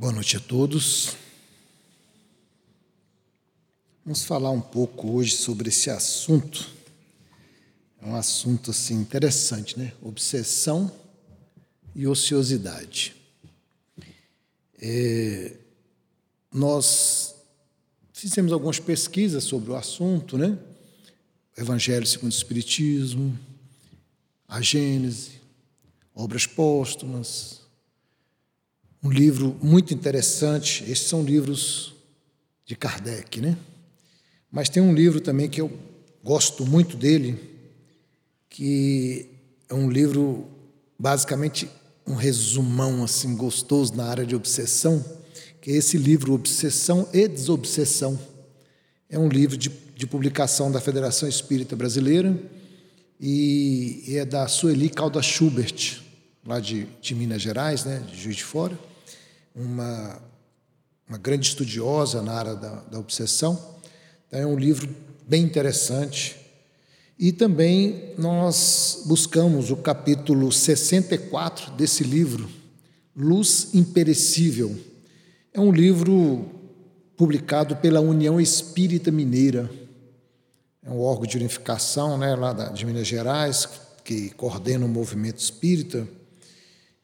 Boa noite a todos. Vamos falar um pouco hoje sobre esse assunto. É um assunto assim interessante, né? Obsessão e ociosidade. É, nós fizemos algumas pesquisas sobre o assunto, né? Evangelho segundo o Espiritismo, a Gênese, obras póstumas, um livro muito interessante. Esses são livros de Kardec, né? Mas tem um livro também que eu gosto muito dele, que é um livro basicamente um resumão assim gostoso na área de obsessão, que é esse livro Obsessão e Desobsessão. É um livro de, de publicação da Federação Espírita Brasileira e é da Sueli Calda Schubert, lá de, de Minas Gerais, né, de Juiz de Fora uma, uma grande estudiosa na área da, da obsessão. Então, é um livro bem interessante. E também nós buscamos o capítulo 64 desse livro, Luz Imperecível. É um livro publicado pela União Espírita Mineira. É um órgão de unificação né, lá de Minas Gerais, que coordena o movimento espírita.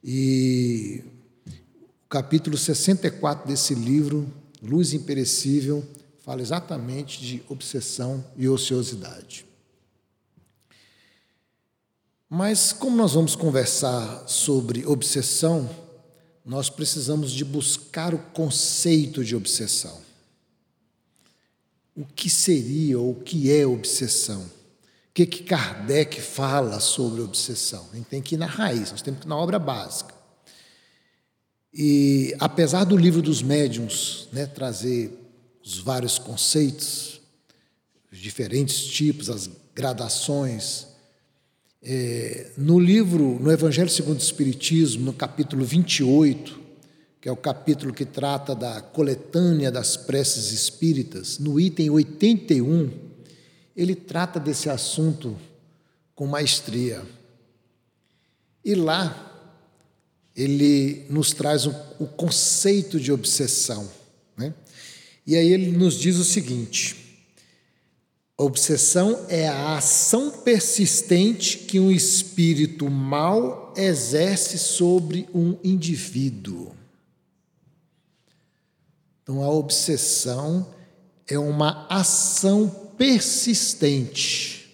E o capítulo 64 desse livro, Luz Imperecível, fala exatamente de obsessão e ociosidade. Mas como nós vamos conversar sobre obsessão, nós precisamos de buscar o conceito de obsessão. O que seria ou o que é obsessão? O que, que Kardec fala sobre obsessão? A gente tem que ir na raiz, nós temos que ir na obra básica. E apesar do livro dos médiuns né, trazer os vários conceitos, os diferentes tipos, as gradações, é, no livro, no Evangelho segundo o Espiritismo, no capítulo 28, que é o capítulo que trata da coletânea das preces espíritas, no item 81, ele trata desse assunto com maestria. E lá ele nos traz o, o conceito de obsessão. Né? E aí ele nos diz o seguinte: obsessão é a ação persistente que um espírito mal exerce sobre um indivíduo. Então, a obsessão é uma ação persistente.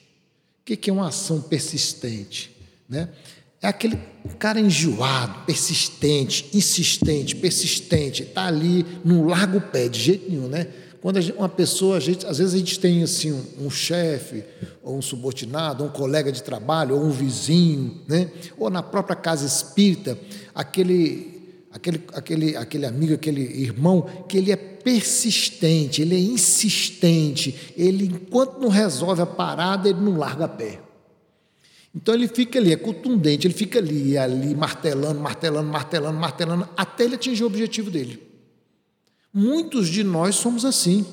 O que é uma ação persistente? Né? É aquele cara enjoado, persistente, insistente, persistente, está ali, não larga o pé de jeito nenhum, né? Quando gente, uma pessoa, gente, às vezes a gente tem assim um, um chefe, ou um subordinado, ou um colega de trabalho, ou um vizinho, né? ou na própria casa espírita, aquele, aquele, aquele, aquele amigo, aquele irmão, que ele é persistente, ele é insistente, ele, enquanto não resolve a parada, ele não larga a pé. Então ele fica ali, é contundente, ele fica ali, ali, martelando, martelando, martelando, martelando, até ele atingir o objetivo dele. Muitos de nós somos assim.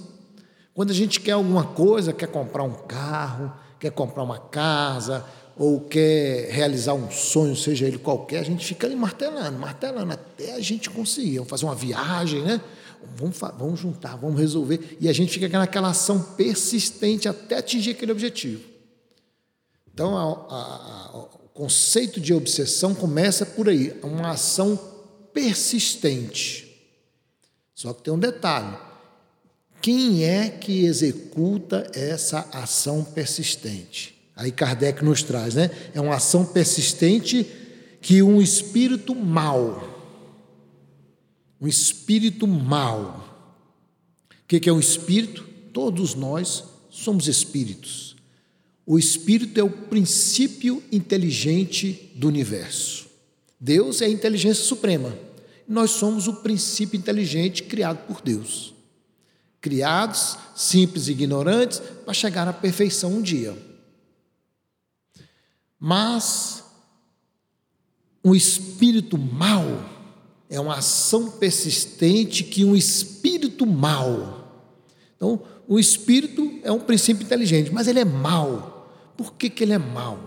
Quando a gente quer alguma coisa, quer comprar um carro, quer comprar uma casa, ou quer realizar um sonho, seja ele qualquer, a gente fica ali martelando, martelando, até a gente conseguir. Vamos fazer uma viagem, né? Vamos, vamos juntar, vamos resolver. E a gente fica naquela ação persistente até atingir aquele objetivo. Então, a, a, a, o conceito de obsessão começa por aí, uma ação persistente. Só que tem um detalhe: quem é que executa essa ação persistente? Aí Kardec nos traz, né? É uma ação persistente que um espírito mau, um espírito mau. O que é um espírito? Todos nós somos espíritos. O espírito é o princípio inteligente do universo. Deus é a inteligência suprema. Nós somos o princípio inteligente criado por Deus. Criados, simples e ignorantes, para chegar à perfeição um dia. Mas um espírito mau é uma ação persistente que um espírito mau. Então, o espírito é um princípio inteligente, mas ele é mau. Por que, que ele é mau?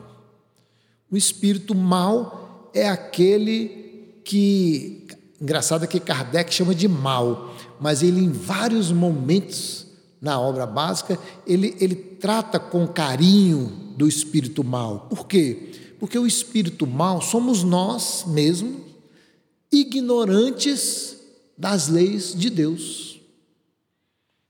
O espírito mau é aquele que engraçado é que Kardec chama de mal, mas ele, em vários momentos na obra básica, ele, ele trata com carinho do espírito mal. Por quê? Porque o espírito mal somos nós mesmos, ignorantes das leis de Deus.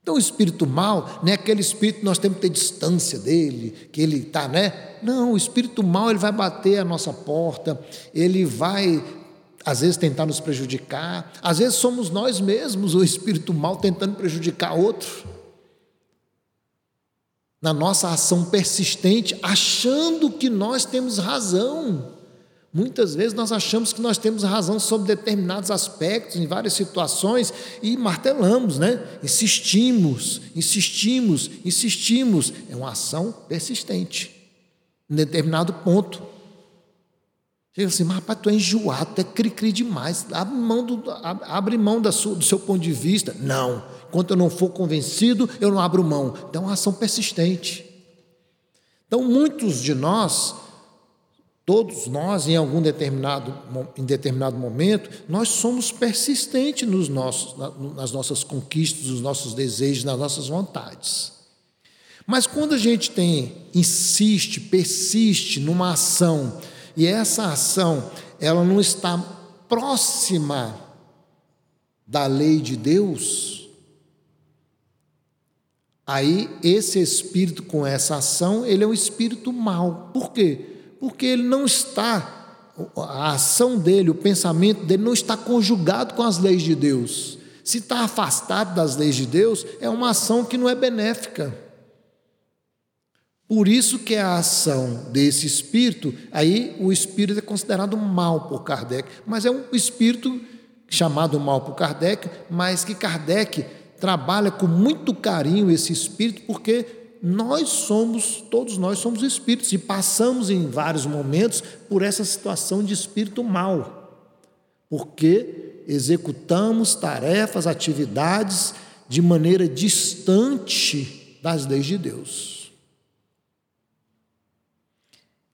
Então, o espírito mal não é aquele espírito que nós temos que ter distância dele, que ele está, né? Não, o espírito mal ele vai bater a nossa porta, ele vai, às vezes, tentar nos prejudicar, às vezes somos nós mesmos o espírito mal tentando prejudicar outro. Na nossa ação persistente, achando que nós temos razão. Muitas vezes nós achamos que nós temos razão sobre determinados aspectos, em várias situações, e martelamos, né? Insistimos, insistimos, insistimos. É uma ação persistente, em determinado ponto. Chega assim, mas rapaz, tu é enjoado, tu é cri-cri demais, abre mão, do, abre mão da sua, do seu ponto de vista. Não, enquanto eu não for convencido, eu não abro mão. Então é uma ação persistente. Então, muitos de nós Todos nós, em algum determinado, em determinado momento, nós somos persistentes nos nossos, nas nossas conquistas, nos nossos desejos, nas nossas vontades. Mas quando a gente tem, insiste, persiste numa ação, e essa ação ela não está próxima da lei de Deus, aí esse espírito com essa ação, ele é um espírito mau. Por quê? Porque ele não está, a ação dele, o pensamento dele não está conjugado com as leis de Deus. Se está afastado das leis de Deus, é uma ação que não é benéfica. Por isso que a ação desse espírito, aí o espírito é considerado mal por Kardec, mas é um espírito chamado mal por Kardec, mas que Kardec trabalha com muito carinho esse espírito, porque nós somos, todos nós somos espíritos e passamos em vários momentos por essa situação de espírito mal, porque executamos tarefas, atividades de maneira distante das leis de Deus.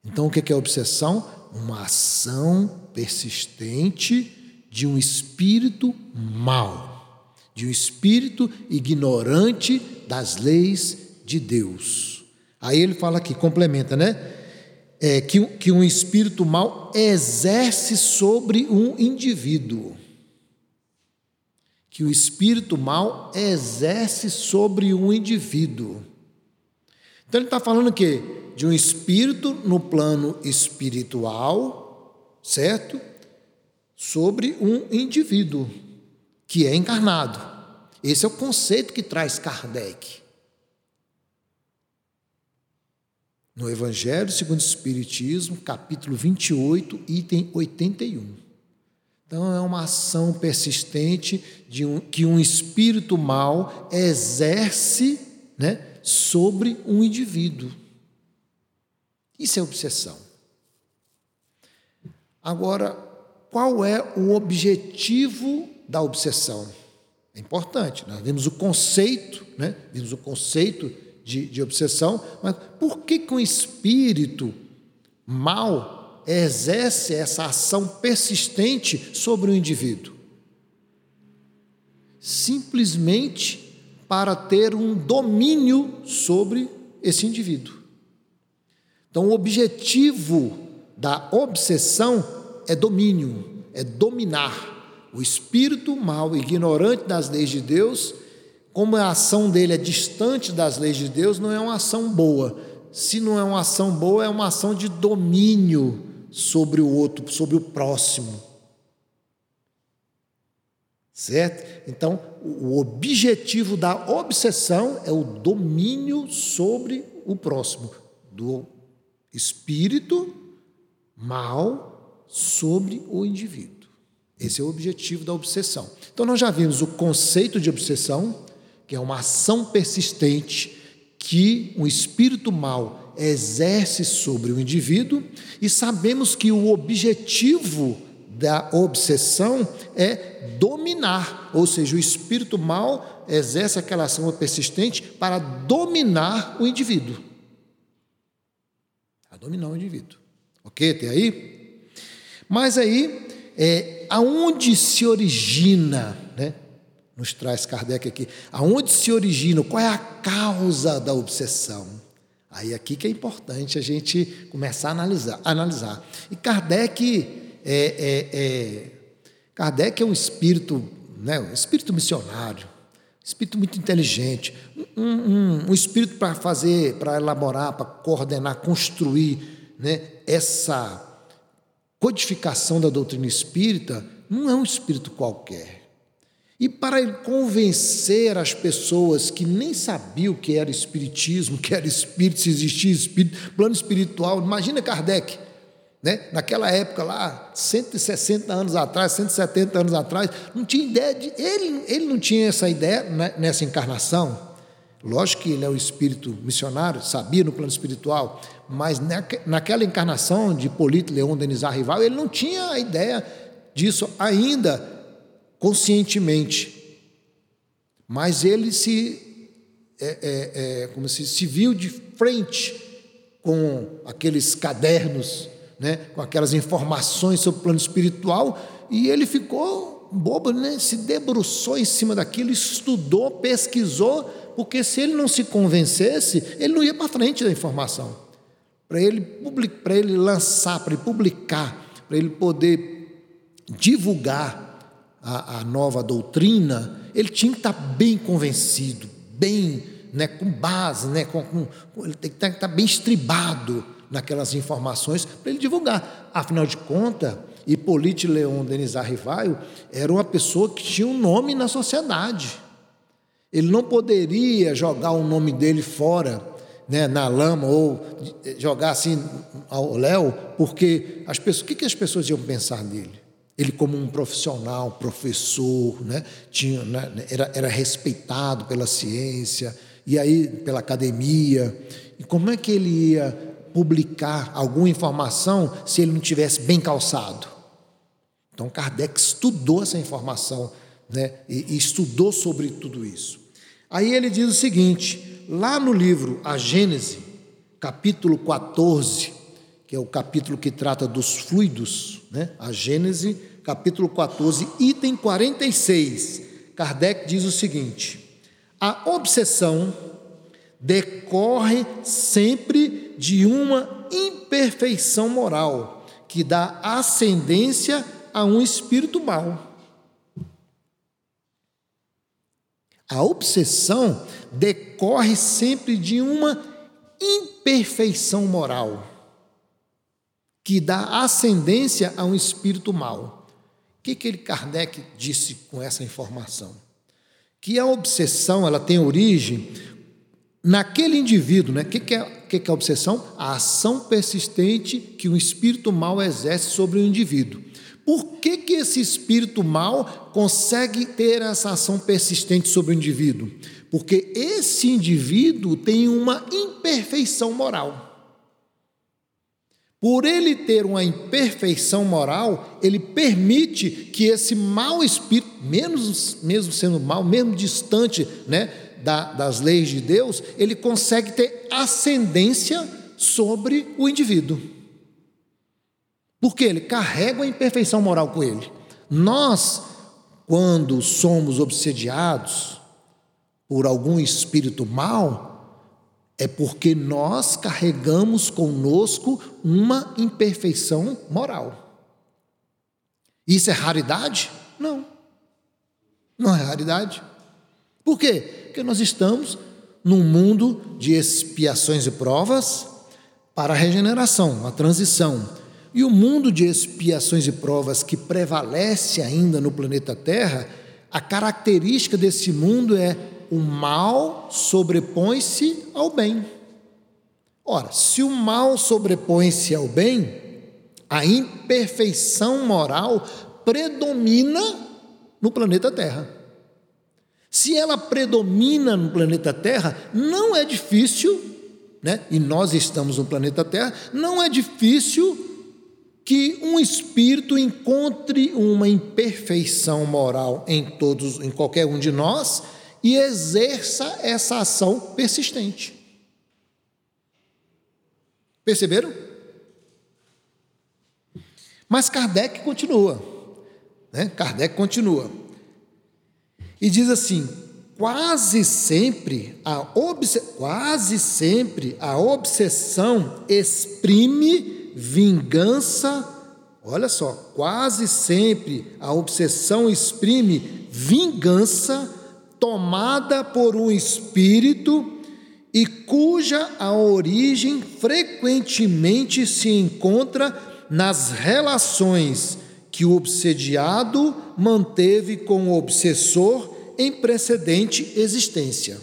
Então, o que é obsessão? Uma ação persistente de um espírito mal, de um espírito ignorante das leis de Deus. Aí ele fala aqui, complementa, né? É, que, que um espírito mal exerce sobre um indivíduo. Que o espírito mal exerce sobre um indivíduo. Então ele está falando o quê? De um espírito no plano espiritual, certo? Sobre um indivíduo que é encarnado. Esse é o conceito que traz Kardec. No Evangelho segundo o Espiritismo, capítulo 28, item 81. Então, é uma ação persistente de um, que um espírito mal exerce né, sobre um indivíduo. Isso é obsessão. Agora, qual é o objetivo da obsessão? É importante, nós vimos o conceito, né? vimos o conceito de, de obsessão, mas por que, que um espírito mal exerce essa ação persistente sobre o indivíduo? Simplesmente para ter um domínio sobre esse indivíduo. Então, o objetivo da obsessão é domínio, é dominar. O espírito mal, ignorante das leis de Deus, como a ação dele é distante das leis de Deus, não é uma ação boa. Se não é uma ação boa, é uma ação de domínio sobre o outro, sobre o próximo. Certo? Então, o objetivo da obsessão é o domínio sobre o próximo, do espírito mal sobre o indivíduo. Esse é o objetivo da obsessão. Então, nós já vimos o conceito de obsessão, que é uma ação persistente que um espírito mal exerce sobre o indivíduo, e sabemos que o objetivo da obsessão é dominar, ou seja, o espírito mal exerce aquela ação persistente para dominar o indivíduo. A dominar o indivíduo. Ok? Até aí? Mas aí é, aonde se origina, né? Nos traz Kardec aqui, aonde se origina, qual é a causa da obsessão? Aí aqui que é importante a gente começar a analisar. analisar. E Kardec é, é, é, Kardec é um espírito, né, um espírito missionário, um espírito muito inteligente, um, um, um espírito para fazer, para elaborar, para coordenar, construir né, essa codificação da doutrina espírita, não é um espírito qualquer. E para convencer as pessoas que nem sabiam o que era espiritismo, que era espírito, se existia espírito, plano espiritual, imagina Kardec, né? naquela época lá, 160 anos atrás, 170 anos atrás, não tinha ideia de. Ele, ele não tinha essa ideia né, nessa encarnação. Lógico que ele é um espírito missionário, sabia no plano espiritual, mas naquela encarnação de Polito Leão Denizar Rival, ele não tinha a ideia disso ainda conscientemente, mas ele se, é, é, é, como se, se viu de frente com aqueles cadernos, né, com aquelas informações sobre o plano espiritual, e ele ficou bobo, né, se debruçou em cima daquilo, estudou, pesquisou, porque se ele não se convencesse, ele não ia para frente da informação. Para ele, para ele lançar, para ele publicar, para ele poder divulgar a, a nova doutrina, ele tinha que estar bem convencido, bem, né, com base, né, com, com, ele tem que estar bem estribado naquelas informações para ele divulgar. Afinal de contas, Hipólite Leon Denis Arrivaio era uma pessoa que tinha um nome na sociedade. Ele não poderia jogar o nome dele fora, né, na lama ou jogar assim ao léu, porque as pessoas, o que, que as pessoas iam pensar dele? Ele, como um profissional, professor, né, tinha, né, era, era respeitado pela ciência, e aí pela academia. E como é que ele ia publicar alguma informação se ele não tivesse bem calçado? Então, Kardec estudou essa informação né, e, e estudou sobre tudo isso. Aí ele diz o seguinte, lá no livro A Gênese, capítulo 14, que é o capítulo que trata dos fluidos, né? a Gênese, capítulo 14, item 46, Kardec diz o seguinte: a obsessão decorre sempre de uma imperfeição moral que dá ascendência a um espírito mau. A obsessão decorre sempre de uma imperfeição moral que dá ascendência a um espírito mau. O que, que ele, Kardec disse com essa informação? Que a obsessão ela tem origem naquele indivíduo. Né? O que, que, é, que, que é a obsessão? A ação persistente que o espírito mal exerce sobre o indivíduo. Por que, que esse espírito mal consegue ter essa ação persistente sobre o indivíduo? Porque esse indivíduo tem uma imperfeição moral. Por ele ter uma imperfeição moral, ele permite que esse mau espírito, menos, mesmo sendo mau, mesmo distante né, da, das leis de Deus, ele consegue ter ascendência sobre o indivíduo. Porque ele carrega a imperfeição moral com ele. Nós, quando somos obsediados por algum espírito mau, é porque nós carregamos conosco uma imperfeição moral. Isso é raridade? Não. Não é raridade. Por quê? Porque nós estamos num mundo de expiações e provas para a regeneração, a transição. E o mundo de expiações e provas que prevalece ainda no planeta Terra, a característica desse mundo é o mal sobrepõe-se ao bem. Ora, se o mal sobrepõe-se ao bem, a imperfeição moral predomina no planeta Terra. Se ela predomina no planeta Terra, não é difícil, né? e nós estamos no planeta Terra, não é difícil que um espírito encontre uma imperfeição moral em todos, em qualquer um de nós e exerça essa ação persistente. Perceberam? Mas Kardec continua. Né? Kardec continua. E diz assim: quase sempre a quase sempre a obsessão exprime vingança. Olha só, quase sempre a obsessão exprime vingança tomada por um espírito e cuja a origem frequentemente se encontra nas relações que o obsediado manteve com o obsessor em precedente existência.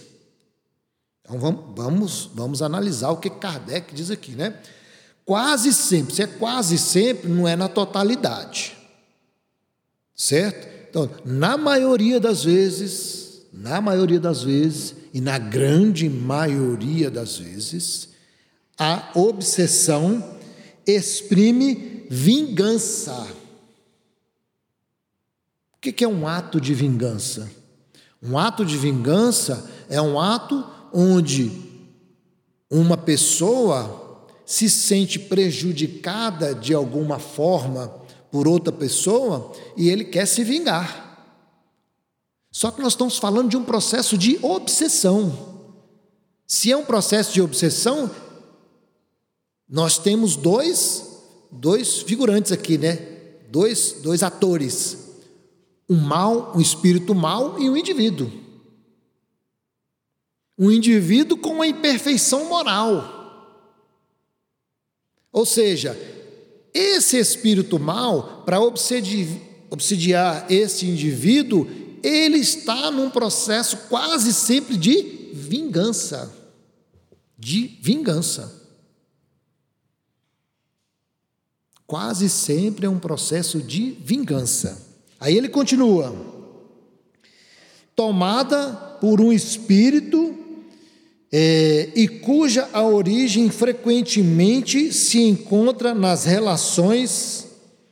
Então vamos, vamos, vamos analisar o que Kardec diz aqui, né? Quase sempre, se é quase sempre, não é na totalidade. Certo? Então, na maioria das vezes, na maioria das vezes, e na grande maioria das vezes, a obsessão exprime vingança. O que é um ato de vingança? Um ato de vingança é um ato onde uma pessoa se sente prejudicada de alguma forma por outra pessoa e ele quer se vingar. Só que nós estamos falando de um processo de obsessão. Se é um processo de obsessão, nós temos dois, dois figurantes aqui, né? Dois, dois atores. Um mal, um espírito mal e um indivíduo. Um indivíduo com uma imperfeição moral. Ou seja, esse espírito mal, para obsedi obsidiar esse indivíduo, ele está num processo quase sempre de vingança. De vingança. Quase sempre é um processo de vingança. Aí ele continua: tomada por um espírito é, e cuja a origem frequentemente se encontra nas relações,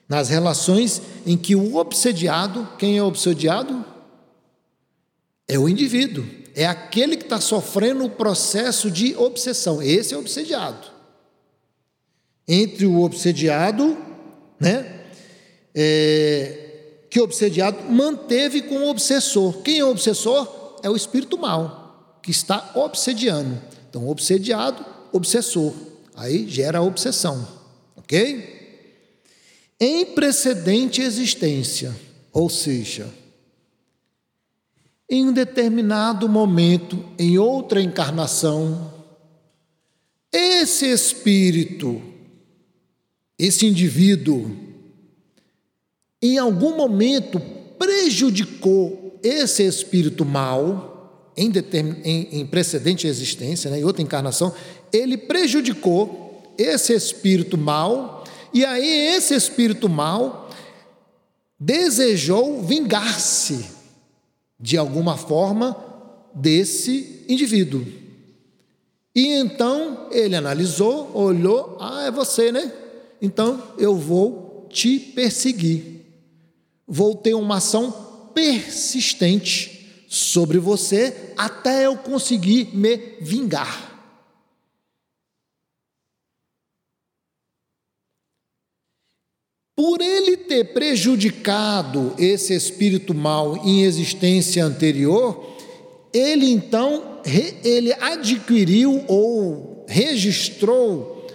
nas relações em que o obsediado, quem é obsediado? É o indivíduo, é aquele que está sofrendo o processo de obsessão. Esse é o obsediado entre o obsediado, né? É, que o obsediado manteve com o obsessor. Quem é o obsessor? É o espírito mal, que está obsediando. Então, obsediado, obsessor. Aí gera a obsessão, ok? Em precedente existência, ou seja, em um determinado momento, em outra encarnação, esse espírito esse indivíduo, em algum momento, prejudicou esse espírito mal, em, em, em precedente existência, né, em outra encarnação, ele prejudicou esse espírito mal, e aí esse espírito mal desejou vingar-se, de alguma forma, desse indivíduo. E então ele analisou, olhou, ah, é você, né? então eu vou te perseguir. Vou ter uma ação persistente sobre você até eu conseguir me vingar. Por ter prejudicado esse espírito mal em existência anterior, ele então ele adquiriu ou registrou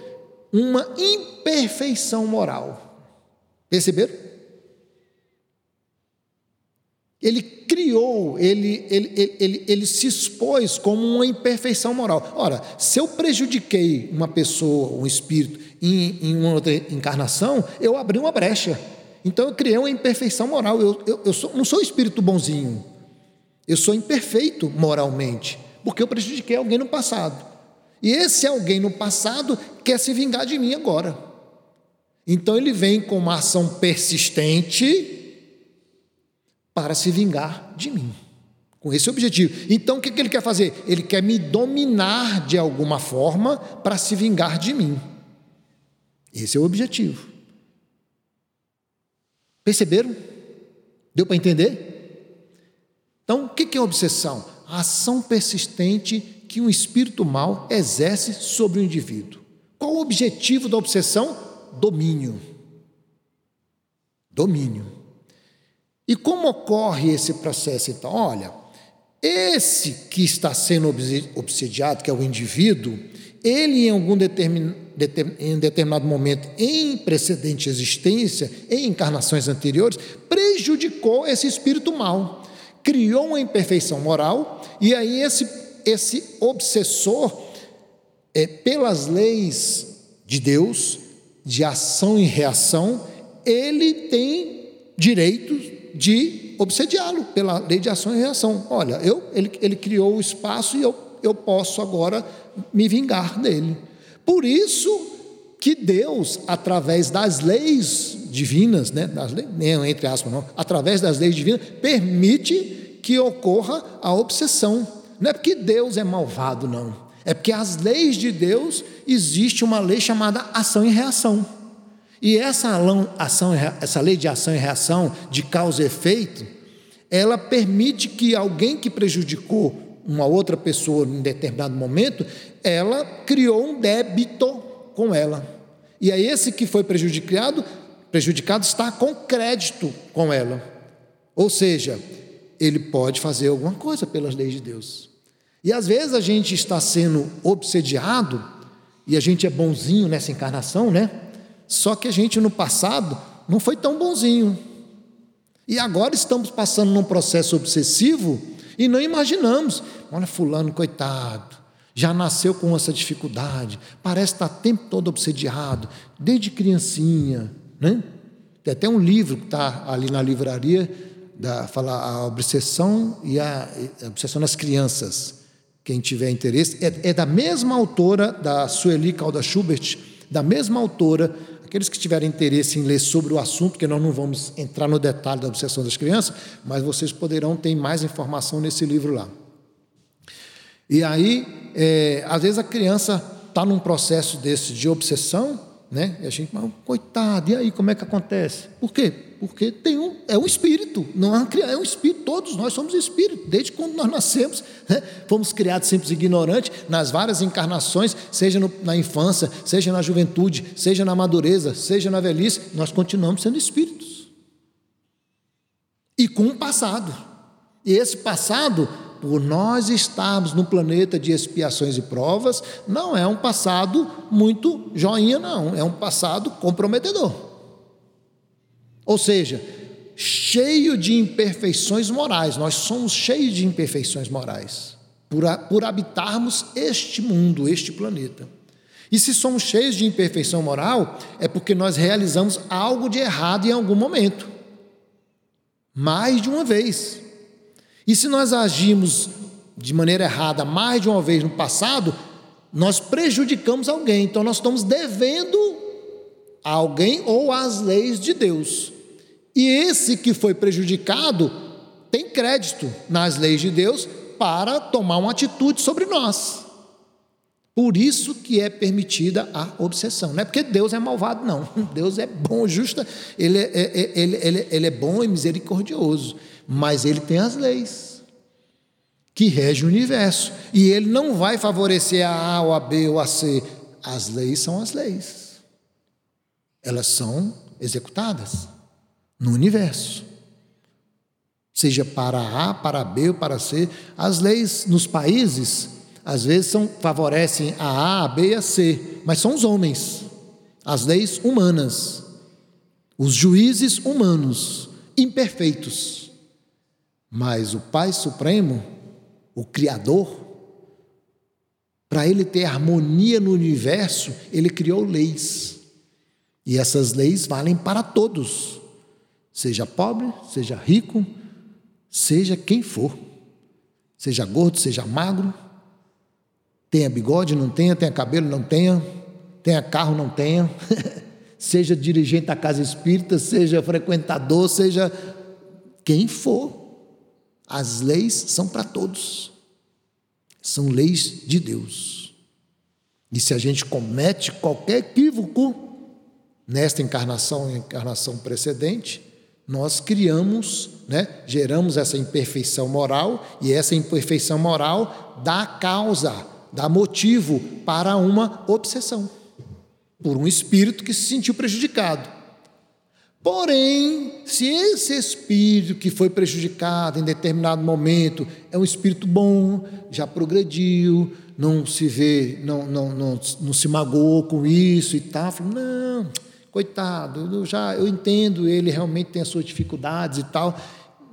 uma imperfeição moral. Perceberam? Ele criou, ele, ele, ele, ele, ele se expôs como uma imperfeição moral. Ora, se eu prejudiquei uma pessoa, um espírito, em, em uma outra encarnação, eu abri uma brecha. Então eu criei uma imperfeição moral. Eu, eu, eu sou, não sou espírito bonzinho. Eu sou imperfeito moralmente, porque eu prejudiquei alguém no passado. E esse alguém no passado quer se vingar de mim agora. Então ele vem com uma ação persistente para se vingar de mim, com esse objetivo. Então o que ele quer fazer? Ele quer me dominar de alguma forma para se vingar de mim. Esse é o objetivo. Perceberam? Deu para entender? Então, o que é obsessão? A ação persistente que um espírito mal exerce sobre o indivíduo. Qual o objetivo da obsessão? Domínio. Domínio. E como ocorre esse processo então? Olha, esse que está sendo obsediado, que é o indivíduo, ele em algum determin, em determinado momento, em precedente existência, em encarnações anteriores, prejudicou esse espírito mal, criou uma imperfeição moral, e aí esse, esse obsessor, é, pelas leis de Deus, de ação e reação, ele tem direito de obsediá-lo pela lei de ação e reação. Olha, eu, ele, ele criou o espaço e eu, eu posso agora me vingar dele. Por isso que Deus, através das leis divinas, né, das leis, entre aspas, não, através das leis divinas, permite que ocorra a obsessão. Não é porque Deus é malvado, não. É porque as leis de Deus existe uma lei chamada ação e reação. E essa, ação, essa lei de ação e reação, de causa e efeito, ela permite que alguém que prejudicou uma outra pessoa em determinado momento, ela criou um débito com ela. E aí esse que foi prejudicado, prejudicado está com crédito com ela. Ou seja, ele pode fazer alguma coisa pelas leis de Deus. E às vezes a gente está sendo obsediado, e a gente é bonzinho nessa encarnação, né? Só que a gente no passado não foi tão bonzinho. E agora estamos passando num processo obsessivo e não imaginamos. Olha, Fulano, coitado, já nasceu com essa dificuldade, parece estar o tempo todo obsediado, desde criancinha. Né? Tem até um livro que está ali na livraria, da, fala a obsessão e a, a obsessão das crianças. Quem tiver interesse, é, é da mesma autora, da Sueli Calda Schubert, da mesma autora Aqueles que tiverem interesse em ler sobre o assunto, que nós não vamos entrar no detalhe da obsessão das crianças, mas vocês poderão ter mais informação nesse livro lá. E aí, é, às vezes a criança está num processo desse de obsessão, né? E a gente, mas, coitado, e aí como é que acontece? Por quê? Porque tem um, é um espírito, não é uma é um espírito, todos nós somos espírito, desde quando nós nascemos, né? fomos criados simples ignorantes, nas várias encarnações, seja no, na infância, seja na juventude, seja na madureza, seja na velhice, nós continuamos sendo espíritos. E com um passado. E esse passado por nós estarmos no planeta de expiações e provas, não é um passado muito joinha, não, é um passado comprometedor. Ou seja, cheio de imperfeições morais, nós somos cheios de imperfeições morais, por, por habitarmos este mundo, este planeta. E se somos cheios de imperfeição moral, é porque nós realizamos algo de errado em algum momento. Mais de uma vez. E se nós agimos de maneira errada mais de uma vez no passado, nós prejudicamos alguém. Então nós estamos devendo a alguém ou às leis de Deus. E esse que foi prejudicado tem crédito nas leis de Deus para tomar uma atitude sobre nós. Por isso que é permitida a obsessão. Não é porque Deus é malvado, não. Deus é bom, justo. Ele é, é ele, ele, ele é bom e misericordioso mas ele tem as leis que regem o universo. E ele não vai favorecer a A, ou a B, ou a C. As leis são as leis. Elas são executadas no universo. Seja para A, para B ou para C. As leis nos países, às vezes, são, favorecem a A, a B e a C, mas são os homens, as leis humanas, os juízes humanos, imperfeitos. Mas o Pai Supremo, o Criador, para ele ter harmonia no universo, ele criou leis. E essas leis valem para todos, seja pobre, seja rico, seja quem for, seja gordo, seja magro, tenha bigode, não tenha, tenha cabelo, não tenha, tenha carro, não tenha, seja dirigente da casa espírita, seja frequentador, seja quem for. As leis são para todos. São leis de Deus. E se a gente comete qualquer equívoco nesta encarnação e encarnação precedente, nós criamos, né, geramos essa imperfeição moral e essa imperfeição moral dá causa, dá motivo para uma obsessão por um espírito que se sentiu prejudicado. Porém, se esse espírito que foi prejudicado em determinado momento é um espírito bom, já progrediu, não se vê, não, não, não, não se magoou com isso e tal, não, coitado, eu já eu entendo, ele realmente tem as suas dificuldades e tal,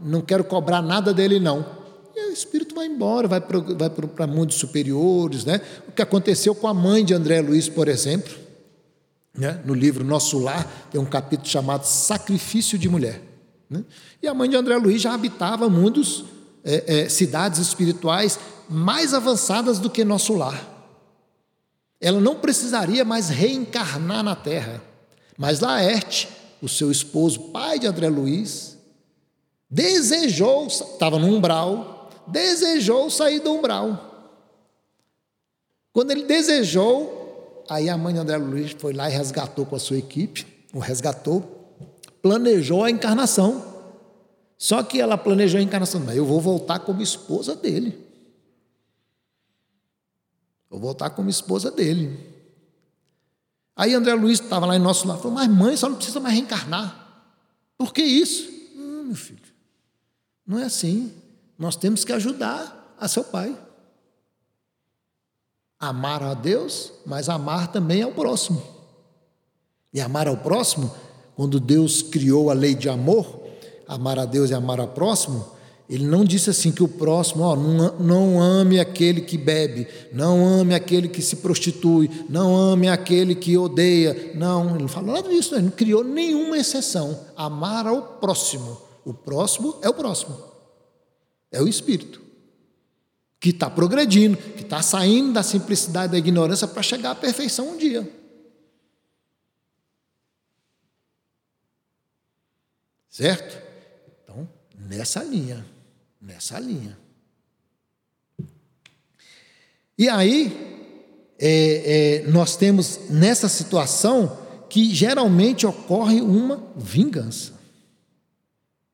não quero cobrar nada dele não. E o espírito vai embora, vai para vai para mundos superiores, né? O que aconteceu com a mãe de André Luiz, por exemplo, né? No livro Nosso Lar tem um capítulo chamado Sacrifício de Mulher. Né? E a mãe de André Luiz já habitava mundos, é, é, cidades espirituais mais avançadas do que nosso lar. Ela não precisaria mais reencarnar na Terra. Mas Laerte, o seu esposo, pai de André Luiz, desejou, estava no umbral, desejou sair do umbral. Quando ele desejou, Aí a mãe de André Luiz foi lá e resgatou com a sua equipe, o resgatou, planejou a encarnação. Só que ela planejou a encarnação, mas eu vou voltar como esposa dele. Vou voltar como esposa dele. Aí André Luiz estava lá em nosso lar, falou, mas mãe, só não precisa mais reencarnar. Por que isso? Hum, meu filho, não é assim. Nós temos que ajudar a seu pai. Amar a Deus, mas amar também ao próximo. E amar ao próximo, quando Deus criou a lei de amor, amar a Deus e amar ao próximo, ele não disse assim que o próximo, ó, não, não ame aquele que bebe, não ame aquele que se prostitui, não ame aquele que odeia. Não, ele não falou nada disso, ele não criou nenhuma exceção. Amar ao próximo. O próximo é o próximo. É o Espírito que está progredindo, que está saindo da simplicidade da ignorância para chegar à perfeição um dia. Certo? Então, nessa linha, nessa linha. E aí, é, é, nós temos nessa situação que geralmente ocorre uma vingança.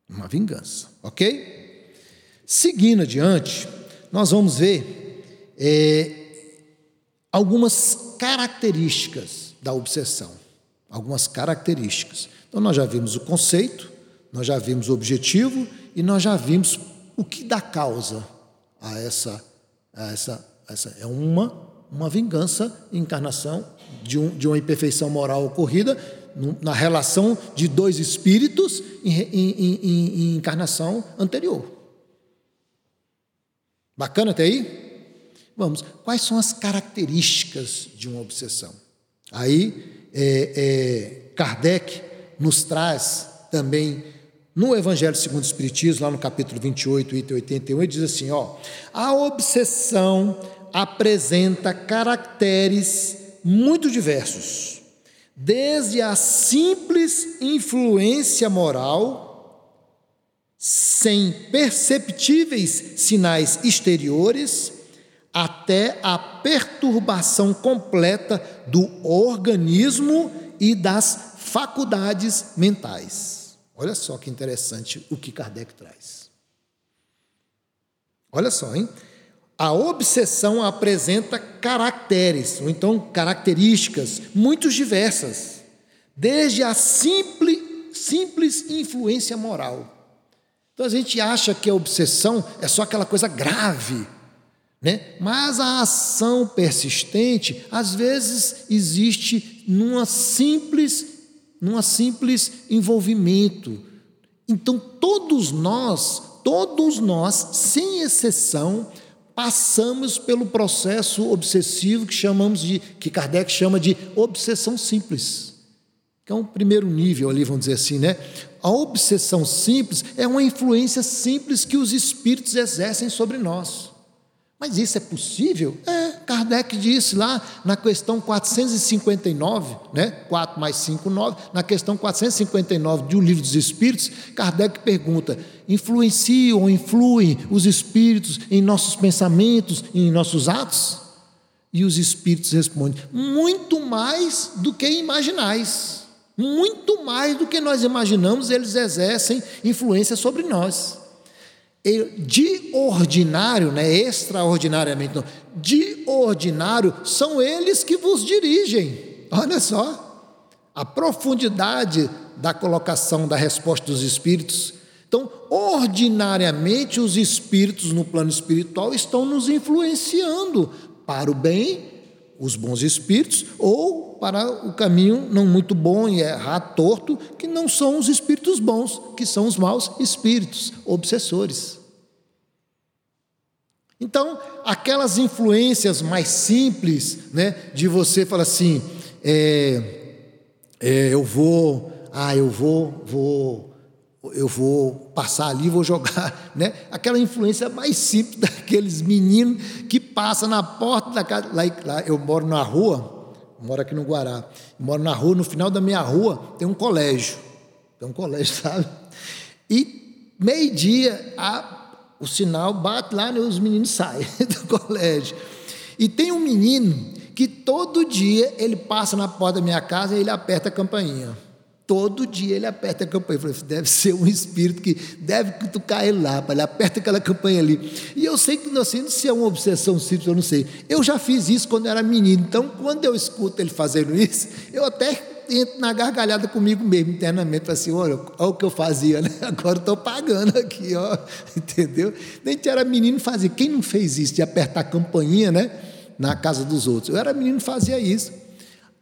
Uma vingança, ok? Seguindo adiante, nós vamos ver é, algumas características da obsessão. Algumas características. Então, nós já vimos o conceito, nós já vimos o objetivo e nós já vimos o que dá causa a essa. A essa, essa é uma, uma vingança, encarnação de, um, de uma imperfeição moral ocorrida na relação de dois espíritos em, em, em, em encarnação anterior. Bacana até aí? Vamos, quais são as características de uma obsessão? Aí, é, é, Kardec nos traz também no Evangelho segundo o Espiritismo, lá no capítulo 28, item 81, ele diz assim: ó, a obsessão apresenta caracteres muito diversos, desde a simples influência moral sem perceptíveis sinais exteriores, até a perturbação completa do organismo e das faculdades mentais. Olha só que interessante o que Kardec traz. Olha só, hein? A obsessão apresenta caracteres, ou então características muito diversas, desde a simples, simples influência moral então a gente acha que a obsessão é só aquela coisa grave, né? Mas a ação persistente às vezes existe numa simples, numa simples envolvimento. Então todos nós, todos nós, sem exceção, passamos pelo processo obsessivo que chamamos de que Kardec chama de obsessão simples. Que é um primeiro nível ali, vamos dizer assim, né? A obsessão simples é uma influência simples que os espíritos exercem sobre nós. Mas isso é possível? É, Kardec disse lá na questão 459, né? 4 mais 5, 9, na questão 459 do Livro dos Espíritos, Kardec pergunta: influenciam ou influem os espíritos em nossos pensamentos, em nossos atos? E os espíritos respondem: muito mais do que imaginais. Muito mais do que nós imaginamos, eles exercem influência sobre nós. De ordinário, né, extraordinariamente, não, de ordinário, são eles que vos dirigem. Olha só, a profundidade da colocação da resposta dos espíritos. Então, ordinariamente, os espíritos no plano espiritual estão nos influenciando para o bem, os bons espíritos, ou para o caminho não muito bom e errar torto, que não são os espíritos bons, que são os maus espíritos, obsessores. Então, aquelas influências mais simples, né, de você falar assim, é, é, eu vou, ah, eu vou, vou, eu vou passar ali, vou jogar, né? Aquela influência mais simples daqueles meninos que passa na porta da casa. Lá, lá eu moro na rua, moro aqui no Guará, moro na rua, no final da minha rua tem um colégio, tem um colégio, sabe? E meio dia o sinal bate lá e os meninos saem do colégio. E tem um menino que todo dia ele passa na porta da minha casa e ele aperta a campainha. Todo dia ele aperta a campainha. Eu falei, deve ser um espírito que deve cutucar ele lá, ele aperta aquela campainha ali. E eu sei que assim, se é uma obsessão simples, eu não sei. Eu já fiz isso quando eu era menino, então quando eu escuto ele fazendo isso, eu até entro na gargalhada comigo mesmo, internamente, assim, olha, olha o que eu fazia, né? Agora estou pagando aqui, ó, entendeu? Nem era menino fazia. Quem não fez isso de apertar a campainha, né? na casa dos outros. Eu era menino fazia isso.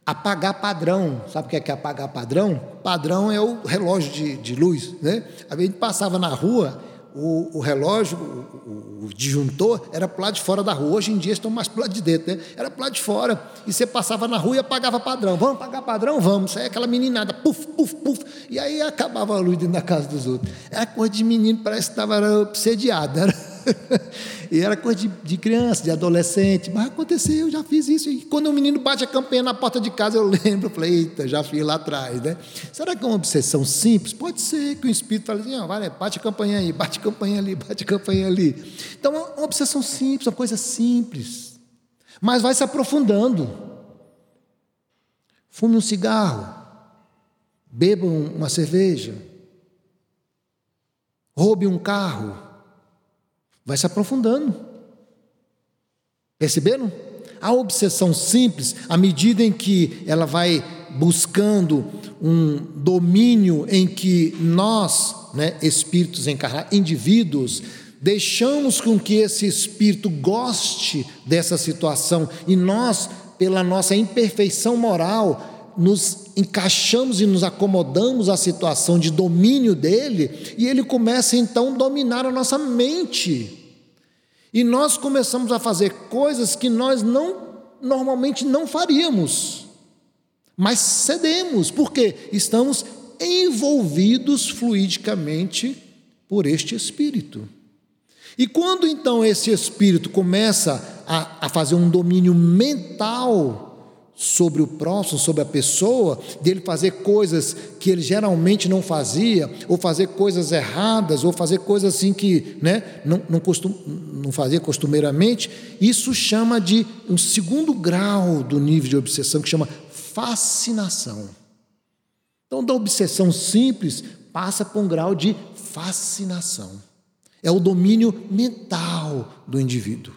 Apagar padrão. Sabe o que é, que é apagar padrão? Padrão é o relógio de, de luz. Né? A gente passava na rua, o, o relógio, o, o, disjuntor, era para lado de fora da rua. Hoje em dia estão mais para lado de dentro. Né? Era para lado de fora. E você passava na rua e apagava padrão. Vamos apagar padrão? Vamos. Aí é aquela meninada. Puf, puf, puf. E aí acabava a luz dentro da casa dos outros. Era coisa de menino, parece que estava obsediado. Era e era coisa de, de, criança, de adolescente. Mas aconteceu, eu já fiz isso. E quando o menino bate a campanha na porta de casa, eu lembro, falei, eita, já fiz lá atrás, né? Será que é uma obsessão simples? Pode ser que o espírito fale assim, vai, bate a campanha aí, bate a campanha ali, bate a campanha ali. Então, é uma obsessão simples, uma coisa simples. Mas vai se aprofundando. Fume um cigarro, beba uma cerveja, roube um carro, vai se aprofundando. Perceberam? A obsessão simples, à medida em que ela vai buscando um domínio em que nós, né, espíritos encarnados, indivíduos, deixamos com que esse espírito goste dessa situação e nós, pela nossa imperfeição moral, nos encaixamos e nos acomodamos à situação de domínio dele, e ele começa então a dominar a nossa mente. E nós começamos a fazer coisas que nós não normalmente não faríamos. Mas cedemos, porque estamos envolvidos fluidicamente por este espírito. E quando então esse espírito começa a, a fazer um domínio mental sobre o próximo, sobre a pessoa, dele fazer coisas que ele geralmente não fazia, ou fazer coisas erradas, ou fazer coisas assim que né, não, não, costum, não fazia costumeiramente, isso chama de um segundo grau do nível de obsessão, que chama fascinação. Então, da obsessão simples, passa para um grau de fascinação. É o domínio mental do indivíduo.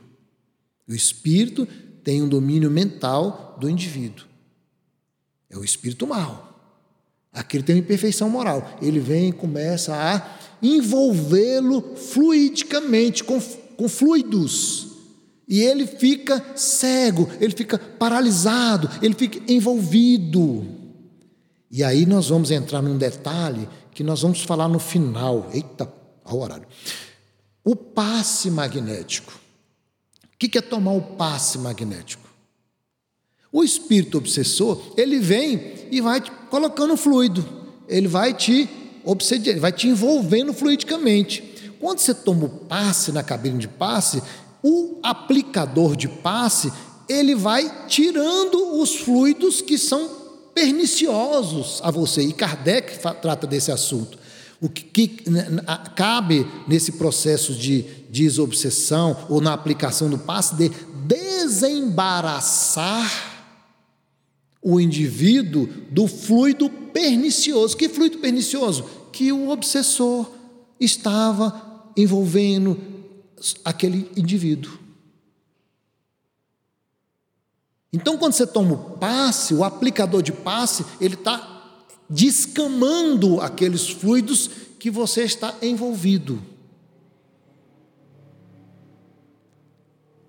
O espírito tem um domínio mental do indivíduo. É o espírito mal. Aquele tem uma imperfeição moral. Ele vem e começa a envolvê-lo fluidicamente, com, com fluidos. E ele fica cego, ele fica paralisado, ele fica envolvido. E aí nós vamos entrar num detalhe que nós vamos falar no final. Eita, ao horário. O passe magnético. O que é tomar o passe magnético? O espírito obsessor, ele vem e vai colocando fluido, ele vai te obsediando, vai te envolvendo fluidicamente. Quando você toma o passe na cabine de passe, o aplicador de passe, ele vai tirando os fluidos que são perniciosos a você. E Kardec trata desse assunto. O que, que cabe nesse processo de desobsessão ou na aplicação do passe de desembaraçar o indivíduo do fluido pernicioso. Que fluido pernicioso? Que o obsessor estava envolvendo aquele indivíduo. Então, quando você toma o passe, o aplicador de passe, ele está descamando aqueles fluidos que você está envolvido.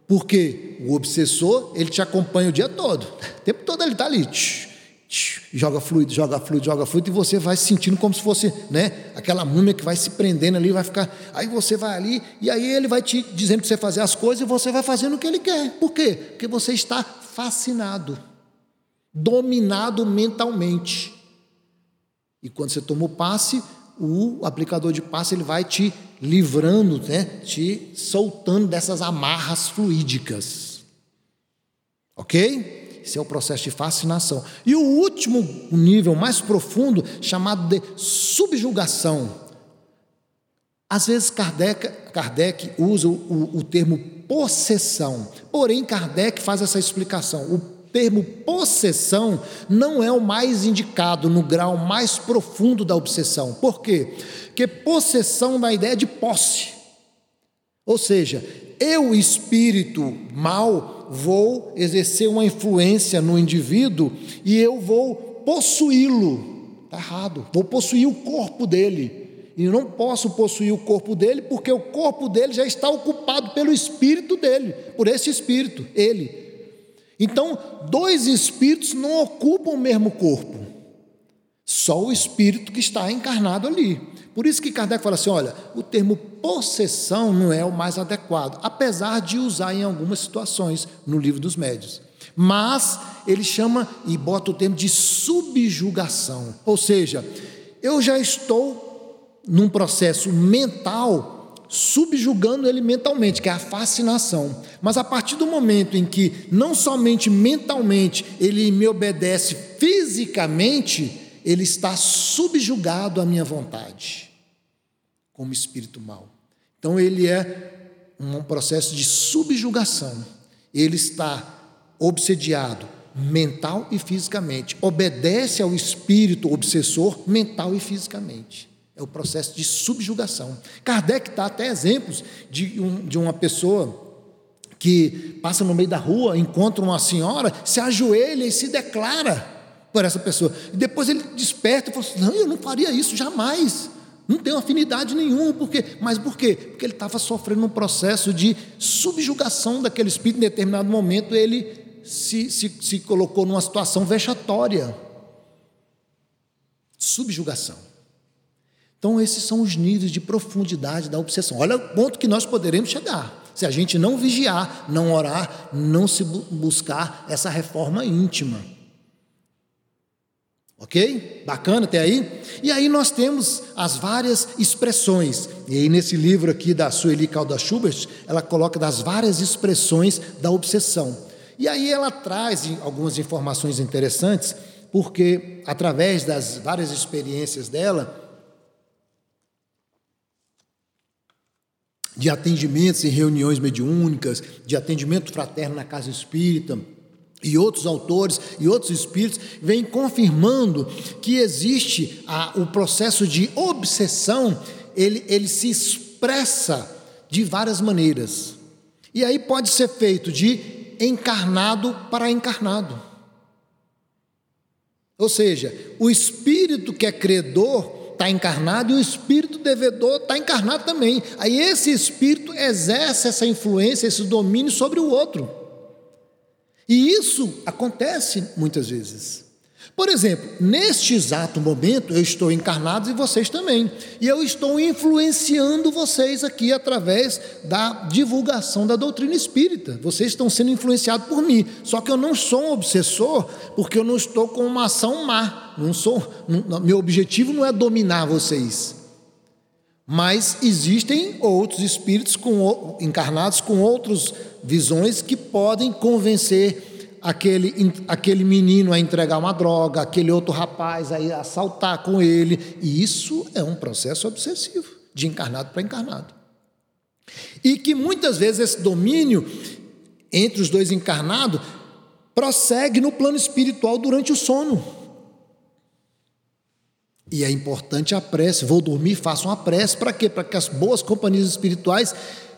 Porque o obsessor, ele te acompanha o dia todo. O tempo todo ele está ali. Tch, tch, joga fluido, joga fluido, joga fluido, e você vai sentindo como se fosse né, aquela múmia que vai se prendendo ali, vai ficar. Aí você vai ali, e aí ele vai te dizendo para você fazer as coisas, e você vai fazendo o que ele quer. Por quê? Porque você está fascinado, dominado mentalmente. E quando você toma o passe, o aplicador de passe ele vai te livrando, né, te soltando dessas amarras fluídicas. Ok? Esse é o processo de fascinação. E o último nível mais profundo, chamado de subjugação. Às vezes Kardec, Kardec usa o, o termo possessão, porém Kardec faz essa explicação. O termo possessão não é o mais indicado no grau mais profundo da obsessão. Por quê? Porque possessão dá a ideia de posse. Ou seja, eu, espírito mal, vou exercer uma influência no indivíduo e eu vou possuí-lo. Está errado. Vou possuir o corpo dele. E não posso possuir o corpo dele porque o corpo dele já está ocupado pelo espírito dele, por esse espírito, ele. Então, dois espíritos não ocupam o mesmo corpo, só o espírito que está encarnado ali. Por isso que Kardec fala assim: olha, o termo possessão não é o mais adequado, apesar de usar em algumas situações no livro dos médios. Mas ele chama e bota o termo de subjugação, ou seja, eu já estou num processo mental subjugando ele mentalmente, que é a fascinação. Mas a partir do momento em que não somente mentalmente ele me obedece fisicamente, ele está subjugado à minha vontade, como espírito mau. Então ele é um processo de subjugação. Ele está obsediado mental e fisicamente, obedece ao espírito obsessor mental e fisicamente. É o processo de subjugação. Kardec dá até exemplos de, um, de uma pessoa que passa no meio da rua, encontra uma senhora, se ajoelha e se declara por essa pessoa. E depois ele desperta e fala assim: Não, eu não faria isso jamais. Não tenho afinidade nenhuma. Por quê? Mas por quê? Porque ele estava sofrendo um processo de subjugação daquele espírito. Em determinado momento, ele se, se, se colocou numa situação vexatória. Subjugação. Então, esses são os níveis de profundidade da obsessão. Olha o ponto que nós poderemos chegar. Se a gente não vigiar, não orar, não se buscar essa reforma íntima. Ok? Bacana até aí? E aí nós temos as várias expressões. E aí nesse livro aqui da Sueli Calda Schubert, ela coloca das várias expressões da obsessão. E aí ela traz algumas informações interessantes, porque através das várias experiências dela, de atendimentos em reuniões mediúnicas, de atendimento fraterno na casa espírita, e outros autores e outros espíritos vêm confirmando que existe a, o processo de obsessão, ele, ele se expressa de várias maneiras. E aí pode ser feito de encarnado para encarnado. Ou seja, o espírito que é credor está encarnado e o espírito devedor está encarnado também. Aí esse espírito exerce essa influência, esse domínio sobre o outro. E isso acontece muitas vezes. Por exemplo, neste exato momento eu estou encarnado e vocês também. E eu estou influenciando vocês aqui através da divulgação da doutrina espírita. Vocês estão sendo influenciados por mim. Só que eu não sou um obsessor, porque eu não estou com uma ação má. Não sou, não, meu objetivo não é dominar vocês. Mas existem outros espíritos com, encarnados com outras visões que podem convencer aquele, aquele menino a entregar uma droga, aquele outro rapaz a assaltar com ele. E isso é um processo obsessivo, de encarnado para encarnado. E que muitas vezes esse domínio entre os dois encarnados prossegue no plano espiritual durante o sono. E é importante a prece. Vou dormir, faço uma prece para quê? Para que as boas companhias espirituais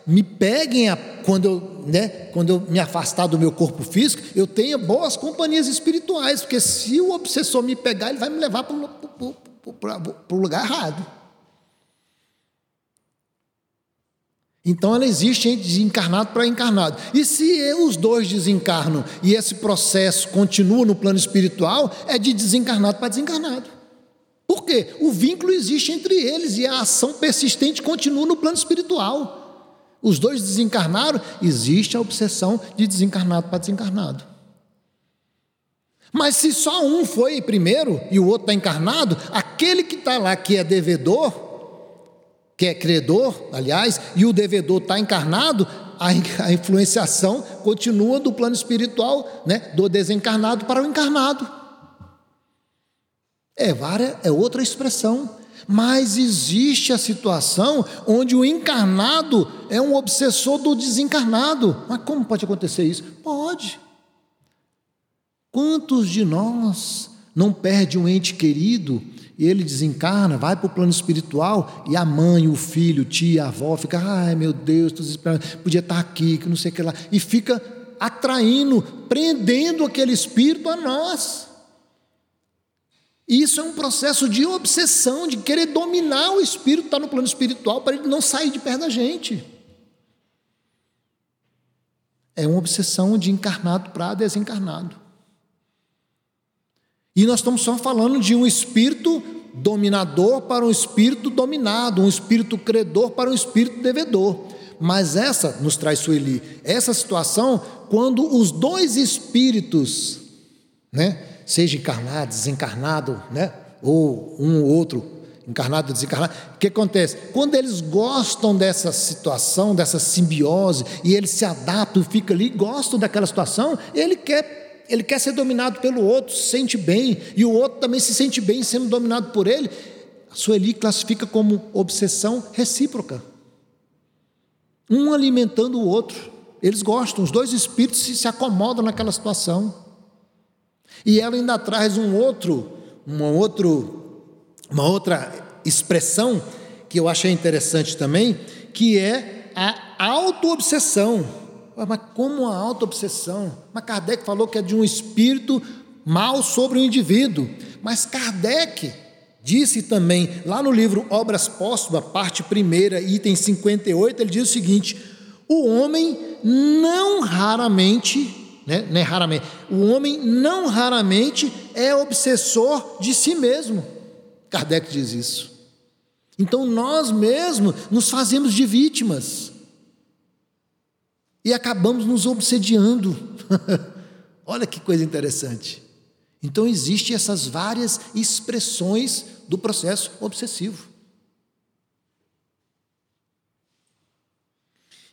me peguem a, quando, eu, né, quando eu me afastar do meu corpo físico, eu tenha boas companhias espirituais, porque se o obsessor me pegar, ele vai me levar para o lugar errado. Então ela existe entre desencarnado para encarnado. E se os dois desencarnam e esse processo continua no plano espiritual, é de desencarnado para desencarnado. Por quê? O vínculo existe entre eles e a ação persistente continua no plano espiritual. Os dois desencarnaram, existe a obsessão de desencarnado para desencarnado. Mas se só um foi primeiro e o outro está encarnado, aquele que está lá que é devedor, que é credor, aliás, e o devedor está encarnado, a, influenciação continua do plano espiritual, né, do desencarnado para o encarnado. É, é outra expressão. Mas existe a situação onde o encarnado é um obsessor do desencarnado. Mas como pode acontecer isso? Pode. Quantos de nós não perde um ente querido e ele desencarna, vai para o plano espiritual e a mãe, o filho, tia, a avó fica, ai meu Deus, estou esperando, podia estar aqui, que não sei o que lá, e fica atraindo, prendendo aquele espírito a nós. Isso é um processo de obsessão, de querer dominar o espírito, está no plano espiritual, para ele não sair de perto da gente. É uma obsessão de encarnado para desencarnado. E nós estamos só falando de um espírito dominador para um espírito dominado, um espírito credor para um espírito devedor. Mas essa, nos traz Sueli, essa situação, quando os dois espíritos, né, seja encarnado, desencarnado, né, ou um ou outro, encarnado, desencarnado, o que acontece? Quando eles gostam dessa situação, dessa simbiose, e eles se adaptam, ficam ali, gostam daquela situação, ele quer ele quer ser dominado pelo outro, se sente bem, e o outro também se sente bem sendo dominado por ele. A Sueli classifica como obsessão recíproca. Um alimentando o outro. Eles gostam, os dois espíritos se, se acomodam naquela situação. E ela ainda traz um outro, uma, outro, uma outra expressão que eu achei interessante também, que é a autoobsessão. Mas como a auto-obsessão? Mas Kardec falou que é de um espírito mal sobre o indivíduo. Mas Kardec disse também, lá no livro Obras Póstumas, parte 1, item 58, ele diz o seguinte: o homem não raramente, né, não é raramente, o homem não raramente é obsessor de si mesmo. Kardec diz isso. Então nós mesmos nos fazemos de vítimas e acabamos nos obsediando. Olha que coisa interessante. Então existem essas várias expressões do processo obsessivo.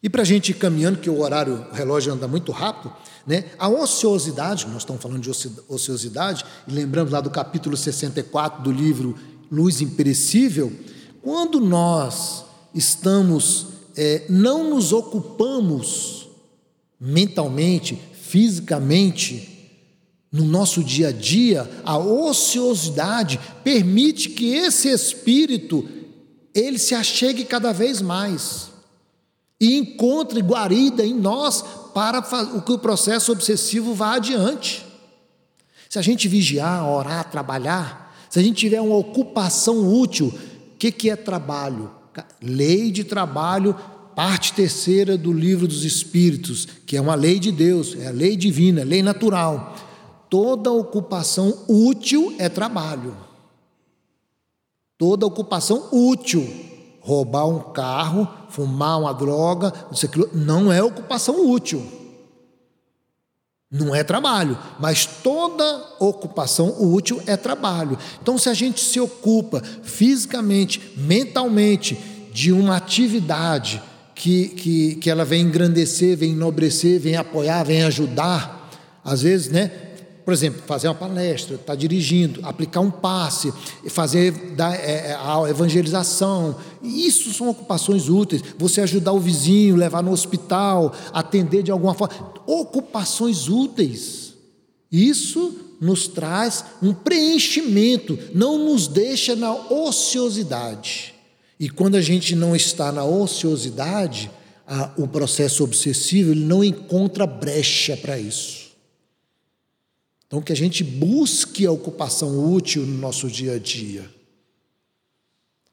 E para a gente ir caminhando, que o horário, o relógio anda muito rápido, né? a ociosidade, nós estamos falando de ociosidade, e lembramos lá do capítulo 64 do livro Luz Imperecível, quando nós estamos, é, não nos ocupamos mentalmente, fisicamente, no nosso dia a dia, a ociosidade permite que esse espírito ele se achegue cada vez mais e encontre guarida em nós para que o processo obsessivo vá adiante. Se a gente vigiar, orar, trabalhar, se a gente tiver uma ocupação útil, o que, que é trabalho? Lei de trabalho parte terceira do livro dos Espíritos, que é uma lei de Deus, é a lei divina, lei natural. Toda ocupação útil é trabalho. Toda ocupação útil. Roubar um carro, fumar uma droga, não é ocupação útil. Não é trabalho, mas toda ocupação útil é trabalho. Então, se a gente se ocupa fisicamente, mentalmente, de uma atividade que, que, que ela vem engrandecer, vem enobrecer, vem apoiar, vem ajudar. Às vezes, né? Por exemplo, fazer uma palestra, estar tá dirigindo, aplicar um passe, fazer da, é, é, a evangelização. Isso são ocupações úteis. Você ajudar o vizinho, levar no hospital, atender de alguma forma. Ocupações úteis. Isso nos traz um preenchimento, não nos deixa na ociosidade. E quando a gente não está na ociosidade, a, o processo obsessivo ele não encontra brecha para isso. Então, que a gente busque a ocupação útil no nosso dia a dia.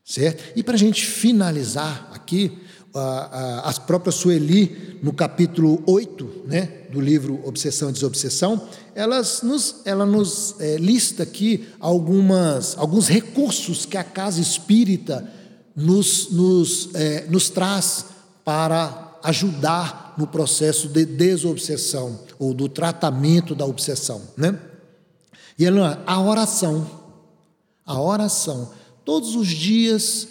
Certo? E para a gente finalizar aqui, a, a, própria Sueli, no capítulo 8 né, do livro Obsessão e Desobsessão, elas nos, ela nos é, lista aqui algumas, alguns recursos que a casa espírita nos, nos, é, nos traz para ajudar no processo de desobsessão ou do tratamento da obsessão. Né? E a oração, a oração, todos os dias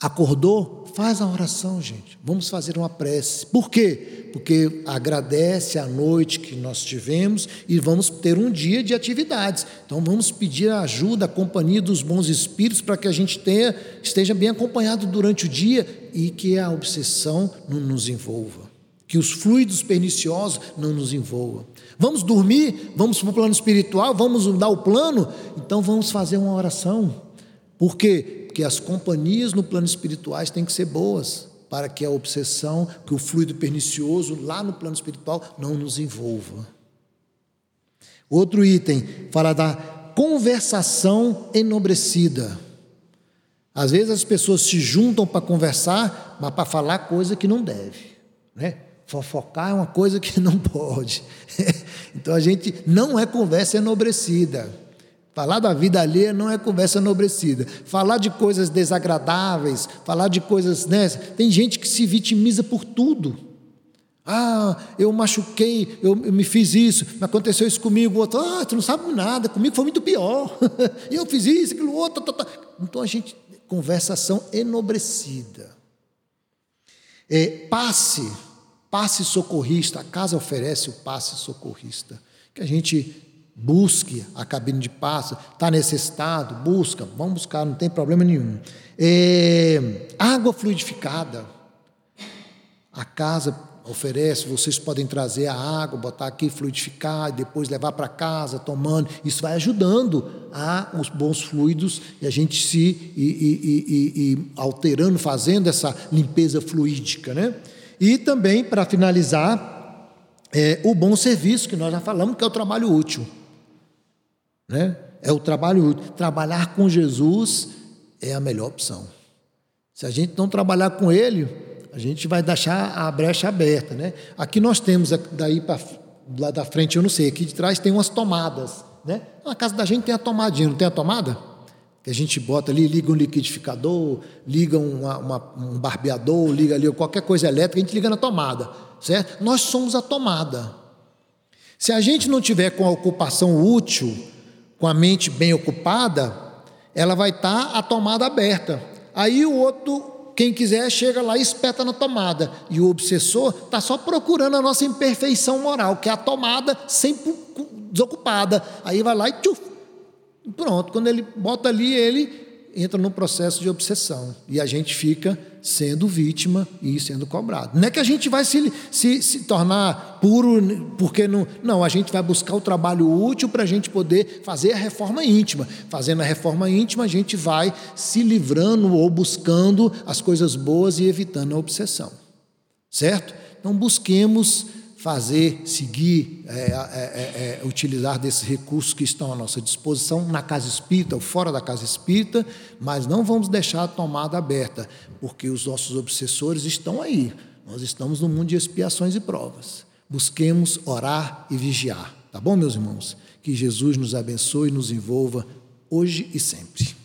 acordou, Faz a oração, gente. Vamos fazer uma prece. Por quê? Porque agradece a noite que nós tivemos e vamos ter um dia de atividades. Então vamos pedir a ajuda, a companhia dos bons espíritos para que a gente tenha, esteja bem acompanhado durante o dia e que a obsessão não nos envolva. Que os fluidos perniciosos não nos envolvam. Vamos dormir? Vamos para o plano espiritual? Vamos mudar o plano? Então vamos fazer uma oração. Por quê? Porque as companhias no plano espirituais têm que ser boas, para que a obsessão, que o fluido pernicioso lá no plano espiritual não nos envolva. Outro item fala da conversação enobrecida. Às vezes as pessoas se juntam para conversar, mas para falar coisa que não deve, né? Fofocar é uma coisa que não pode. então a gente não é conversa enobrecida. Falar da vida alheia não é conversa enobrecida. Falar de coisas desagradáveis, falar de coisas. Né? Tem gente que se vitimiza por tudo. Ah, eu machuquei, eu, eu me fiz isso, aconteceu isso comigo, o outro, ah, tu não sabe nada, comigo foi muito pior. eu fiz isso, aquilo outro. Tá, tá. Então a gente, conversação enobrecida. É, passe, passe socorrista, a casa oferece o passe socorrista. Que a gente busque a cabine de passe, está necessitado, busca, vamos buscar, não tem problema nenhum. É, água fluidificada. A casa oferece, vocês podem trazer a água, botar aqui, fluidificar, e depois levar para casa, tomando. Isso vai ajudando a os bons fluidos e a gente se e, e, e, alterando, fazendo essa limpeza fluídica. Né? E também, para finalizar, é, o bom serviço, que nós já falamos, que é o trabalho útil. Né? É o trabalho Trabalhar com Jesus é a melhor opção. Se a gente não trabalhar com Ele, a gente vai deixar a brecha aberta. Né? Aqui nós temos, daí para lá da frente, eu não sei, aqui de trás tem umas tomadas. Né? Na casa da gente tem a tomadinha, não tem a tomada? Que a gente bota ali, liga um liquidificador, liga uma, uma, um barbeador, liga ali qualquer coisa elétrica, a gente liga na tomada, certo? Nós somos a tomada. Se a gente não tiver com a ocupação útil, com a mente bem ocupada, ela vai estar tá a tomada aberta. Aí o outro, quem quiser, chega lá e espeta na tomada. E o obsessor está só procurando a nossa imperfeição moral, que é a tomada sempre desocupada. Aí vai lá e tchuf, pronto. Quando ele bota ali, ele entra no processo de obsessão. E a gente fica sendo vítima e sendo cobrado. Não é que a gente vai se, se, se tornar puro porque não. Não, a gente vai buscar o trabalho útil para a gente poder fazer a reforma íntima. Fazendo a reforma íntima, a gente vai se livrando ou buscando as coisas boas e evitando a obsessão. Certo? Então busquemos fazer, seguir, é, é, é, é, utilizar desses recursos que estão à nossa disposição na casa espírita ou fora da casa espírita, mas não vamos deixar a tomada aberta, porque os nossos obsessores estão aí. Nós estamos no mundo de expiações e provas. Busquemos orar e vigiar, tá bom, meus irmãos? Que Jesus nos abençoe e nos envolva hoje e sempre.